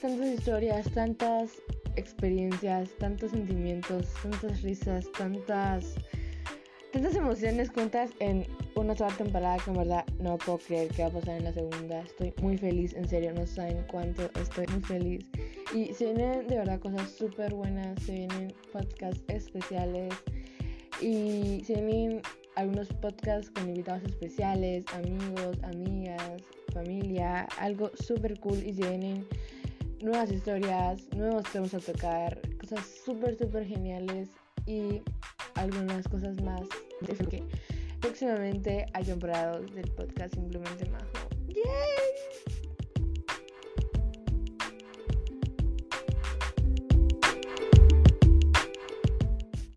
tantas historias, tantas experiencias, tantos sentimientos, tantas risas, tantas tantas emociones juntas en una sola temporada que en verdad no puedo creer que va a pasar en la segunda. Estoy muy feliz, en serio, no saben cuánto estoy muy feliz. Y se vienen de verdad cosas súper buenas, se vienen podcasts especiales y se vienen algunos podcasts con invitados especiales, amigos, amigas, familia, algo súper cool y se vienen nuevas historias, nuevos temas a tocar, cosas súper, súper geniales y algunas cosas más que próximamente hay temporadas del podcast Simplemente Majo.